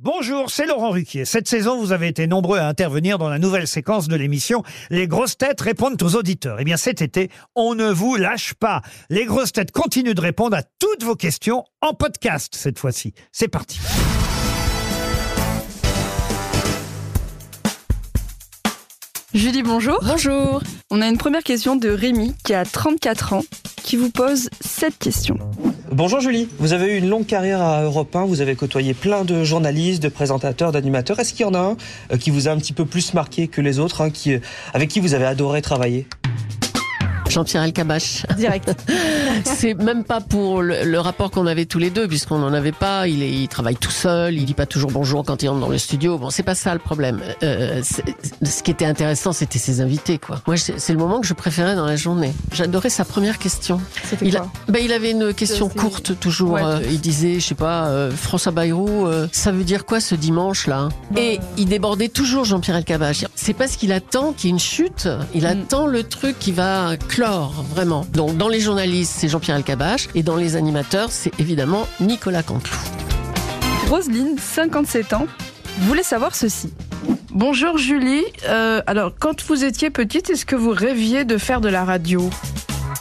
Bonjour, c'est Laurent Ruquier. Cette saison, vous avez été nombreux à intervenir dans la nouvelle séquence de l'émission Les grosses têtes répondent aux auditeurs. Eh bien, cet été, on ne vous lâche pas. Les grosses têtes continuent de répondre à toutes vos questions en podcast cette fois-ci. C'est parti. Julie, bonjour. Bonjour. On a une première question de Rémi qui a 34 ans qui vous pose cette question. Bonjour Julie, vous avez eu une longue carrière à Europe 1, vous avez côtoyé plein de journalistes, de présentateurs, d'animateurs. Est-ce qu'il y en a un euh, qui vous a un petit peu plus marqué que les autres, hein, qui, euh, avec qui vous avez adoré travailler? Jean-Pierre Elkabach. Direct. c'est même pas pour le, le rapport qu'on avait tous les deux, puisqu'on n'en avait pas. Il, est, il travaille tout seul, il dit pas toujours bonjour quand il entre dans le studio. Bon, c'est pas ça le problème. Euh, ce qui était intéressant, c'était ses invités, quoi. Moi, c'est le moment que je préférais dans la journée. J'adorais sa première question. C'était Il, a- quoi? Ben, il avait une question courte toujours. Ouais. Euh, il disait, je sais pas, euh, François Bayrou, ça veut dire quoi ce dimanche là? Et il débordait toujours Jean-Pierre Elkabbach. C'est parce qu'il attend qu'il y ait une chute. Il Mm. attend le truc qui va clore vraiment. Donc dans les journalistes, c'est Jean-Pierre Elkabbach et dans les animateurs, c'est évidemment Nicolas Canteloup. Roselyne, 57 ans, voulait savoir ceci. Bonjour Julie. Euh, alors, quand vous étiez petite, est-ce que vous rêviez de faire de la radio?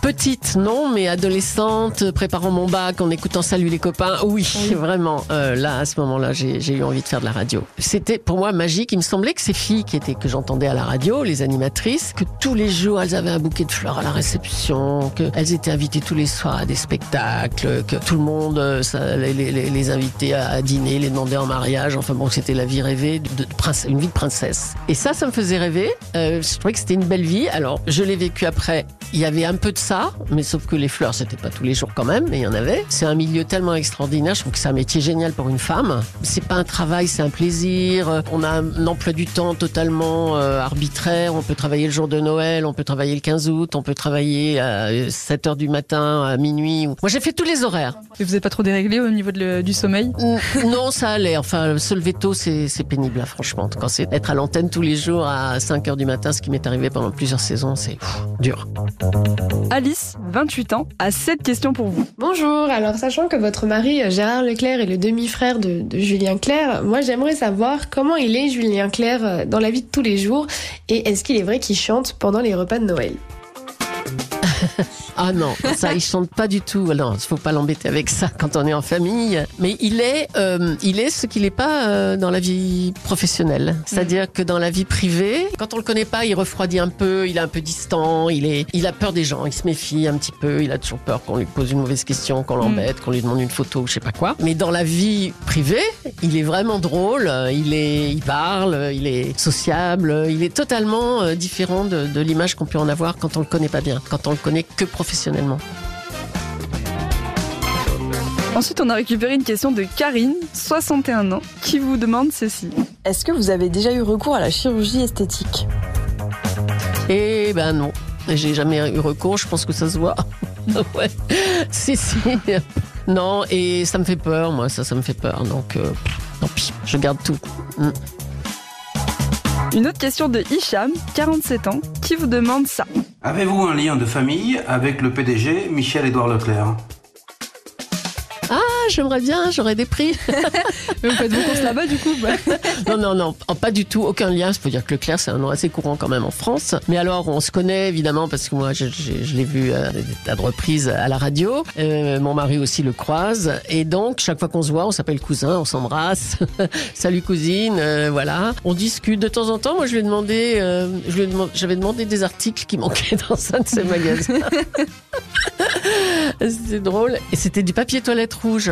Petite, non, mais adolescente, préparant mon bac, en écoutant Salut les copains, oui, vraiment. Euh, là, à ce moment-là, j'ai eu envie de faire de la radio. C'était pour moi magique. Il me semblait que ces filles qui étaient que j'entendais à la radio, les animatrices, que tous les jours elles avaient un bouquet de fleurs à la réception, qu'elles étaient invitées tous les soirs à des spectacles, que tout le monde euh, ça, les, les, invitait à, dîner, les demandait en mariage. Enfin bon, c'était la vie rêvée, de, de prince- une vie de princesse. Et ça, ça me faisait rêver. Euh, je trouvais que c'était une belle vie. Alors, je l'ai vécu après. Il y avait un peu de ça, mais sauf que les fleurs, c'était pas tous les jours quand même, mais il y en avait. C'est un milieu tellement extraordinaire. Je trouve que c'est un métier génial pour une femme. C'est pas un travail, c'est un plaisir. On a un emploi du temps totalement euh, arbitraire. On peut travailler le jour de Noël, on peut travailler le 15 août, on peut travailler à 7 heures du matin, à minuit. Moi, j'ai fait tous les horaires. Et vous n'êtes pas trop déréglé au niveau de le- du sommeil? Non, ça allait. Enfin, se lever tôt, c'est pénible, là, franchement. Quand c'est être à l'antenne tous les jours à 5 heures du matin, ce qui m'est arrivé pendant plusieurs saisons, c'est dur. Alice, 28 ans, a cette question pour vous. Bonjour, alors sachant que votre mari euh, Gérard Leclerc est le demi-frère de, de Julien Clerc, moi j'aimerais savoir comment il est Julien Clerc euh, dans la vie de tous les jours et est-ce qu'il est vrai qu'il chante pendant les repas de Noël? Ah non, ça, il chante pas du tout. Non, il faut pas l'embêter avec ça quand on est en famille. Mais il est, euh, il est ce qu'il n'est pas euh, dans la vie professionnelle. C'est-à-dire que dans la vie privée, quand on le connaît pas, il refroidit un peu, il est un peu distant, il est, il a peur des gens, il se méfie un petit peu, il a toujours peur qu'on lui pose une mauvaise question, qu'on l'embête, qu'on lui demande une photo, ou je sais pas quoi. Mais dans la vie privée, il est vraiment drôle, il est, il parle, il est sociable, il est totalement euh, différent de, de l'image qu'on peut en avoir quand on le connaît pas bien, quand on le connaît que professionnellement. Ensuite, on a récupéré une question de Karine, 61 ans, qui vous demande ceci. Est-ce que vous avez déjà eu recours à la chirurgie esthétique? Eh ben non, j'ai jamais eu recours, je pense que ça se voit. ouais, si, si. Non, et ça me fait peur, moi, ça, ça me fait peur. Donc, euh, tant pis, je garde tout. Mm. Une autre question de Hicham, 47 ans, qui vous demande ça. Avez-vous un lien de famille avec le PDG Michel-Édouard Leclerc? J'aimerais bien, j'aurais des prix. Vous faites vos courses là-bas du coup bah. Non, non, non, oh, pas du tout, aucun lien. Il faut dire que Leclerc, c'est un nom assez courant quand même en France. Mais alors, on se connaît évidemment parce que moi, je, je- je l'ai vu à des tas de reprises à la radio. Euh, mon mari aussi le croise. Et donc, chaque fois qu'on se voit, on s'appelle cousin, on s'embrasse. Salut cousine, euh, voilà. On discute de temps en temps. Moi, je lui ai demandé, euh, je lui ai demandé- j'avais demandé des articles qui manquaient dans un de ses magasins. C'était drôle. Et c'était du papier toilette rouge.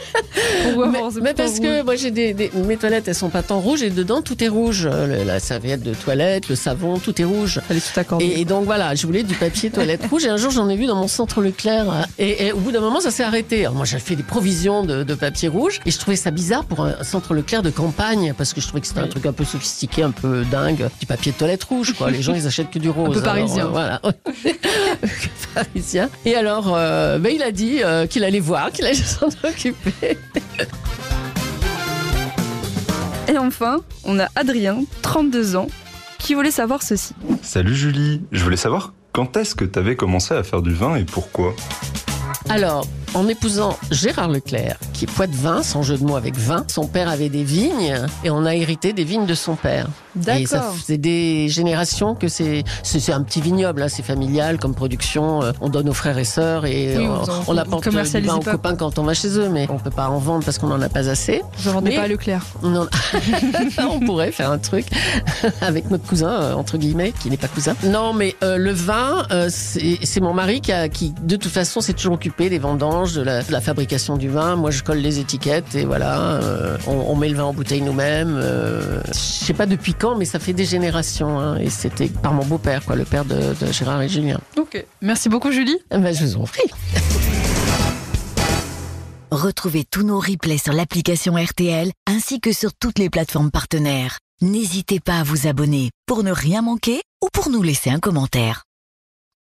Mais, parce que moi j'ai des, des- mes toilettes elles sont pas tant rouges et dedans tout est rouge. Le- la serviette de toilette le savon tout est rouge. Fallait tout accorder. et, et donc voilà je voulais du papier toilette rouge et un jour j'en ai vu dans mon centre Leclerc euh, et, et au bout d'un moment ça s'est arrêté. Alors, moi j'ai fait des provisions de, de papier rouge et je trouvais ça bizarre pour un centre Leclerc de campagne parce que je trouvais que c'était un truc un peu sophistiqué un peu dingue du papier de toilette rouge quoi. Les gens ils achètent que du rose peu Alors, parisien. euh, voilà. Parisien. Et alors euh, ben, il a dit euh, qu'il allait voir qu'il allait s'en occuper Et enfin, on a Adrien, 32 ans, qui voulait savoir ceci. Salut Julie, je voulais savoir quand est-ce que t'avais commencé à faire du vin et pourquoi? Alors, en épousant Gérard Leclerc, qui est poitevin, sans jeu de mots avec vin, son père avait des vignes et on a hérité des vignes de son père. Et ça faisait des générations que c'est c'est c'est un petit vignoble, hein, c'est familial comme production. euh, On donne aux frères et sœurs et Oui, euh, vous en- on vous apporte du vin aux pas, copains quand on va chez eux, mais on peut pas en vendre parce qu'on en a pas assez. Je ne vendais Mais- pas à Leclerc. Non, on pourrait faire un truc avec notre cousin euh, entre guillemets qui n'est pas cousin. Non, mais euh, le vin, euh, c'est c'est mon mari qui, a, qui de toute façon s'est toujours occupé des vendanges, de la, de la fabrication du vin. Moi, je colle les étiquettes et voilà, euh, on, on met le vin en bouteille nous-mêmes. euh, je sais pas depuis quand, mais ça fait des générations. hein, et c'était par mon beau-père, quoi, le père de, de Gérard et Julien. Ok. Merci beaucoup, Julie. Eh Ben, je vous en prie. Retrouvez tous nos replays sur l'application RTL ainsi que sur toutes les plateformes partenaires. N'hésitez pas à vous abonner pour ne rien manquer ou pour nous laisser un commentaire.